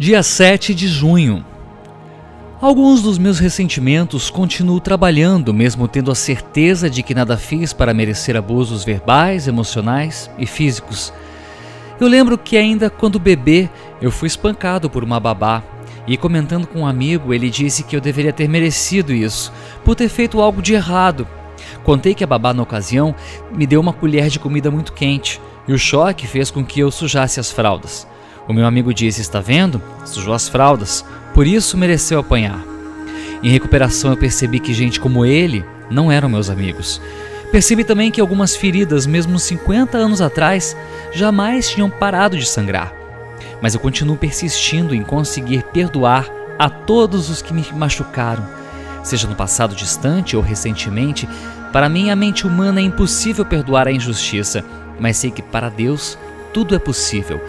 Dia 7 de junho. Alguns dos meus ressentimentos continuo trabalhando, mesmo tendo a certeza de que nada fiz para merecer abusos verbais, emocionais e físicos. Eu lembro que ainda quando bebê eu fui espancado por uma babá e comentando com um amigo ele disse que eu deveria ter merecido isso por ter feito algo de errado. Contei que a babá na ocasião me deu uma colher de comida muito quente e o choque fez com que eu sujasse as fraldas. O meu amigo disse: Está vendo? Sujou as fraldas, por isso mereceu apanhar. Em recuperação, eu percebi que gente como ele não eram meus amigos. Percebi também que algumas feridas, mesmo 50 anos atrás, jamais tinham parado de sangrar. Mas eu continuo persistindo em conseguir perdoar a todos os que me machucaram, seja no passado distante ou recentemente. Para mim, a mente humana é impossível perdoar a injustiça, mas sei que para Deus tudo é possível.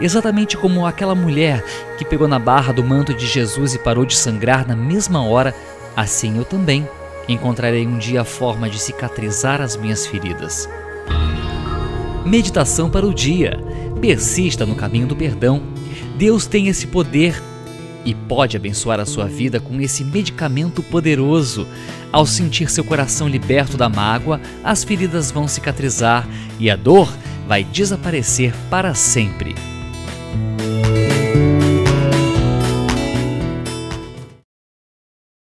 Exatamente como aquela mulher que pegou na barra do manto de Jesus e parou de sangrar na mesma hora, assim eu também encontrarei um dia a forma de cicatrizar as minhas feridas. Meditação para o dia. Persista no caminho do perdão. Deus tem esse poder e pode abençoar a sua vida com esse medicamento poderoso. Ao sentir seu coração liberto da mágoa, as feridas vão cicatrizar e a dor vai desaparecer para sempre. you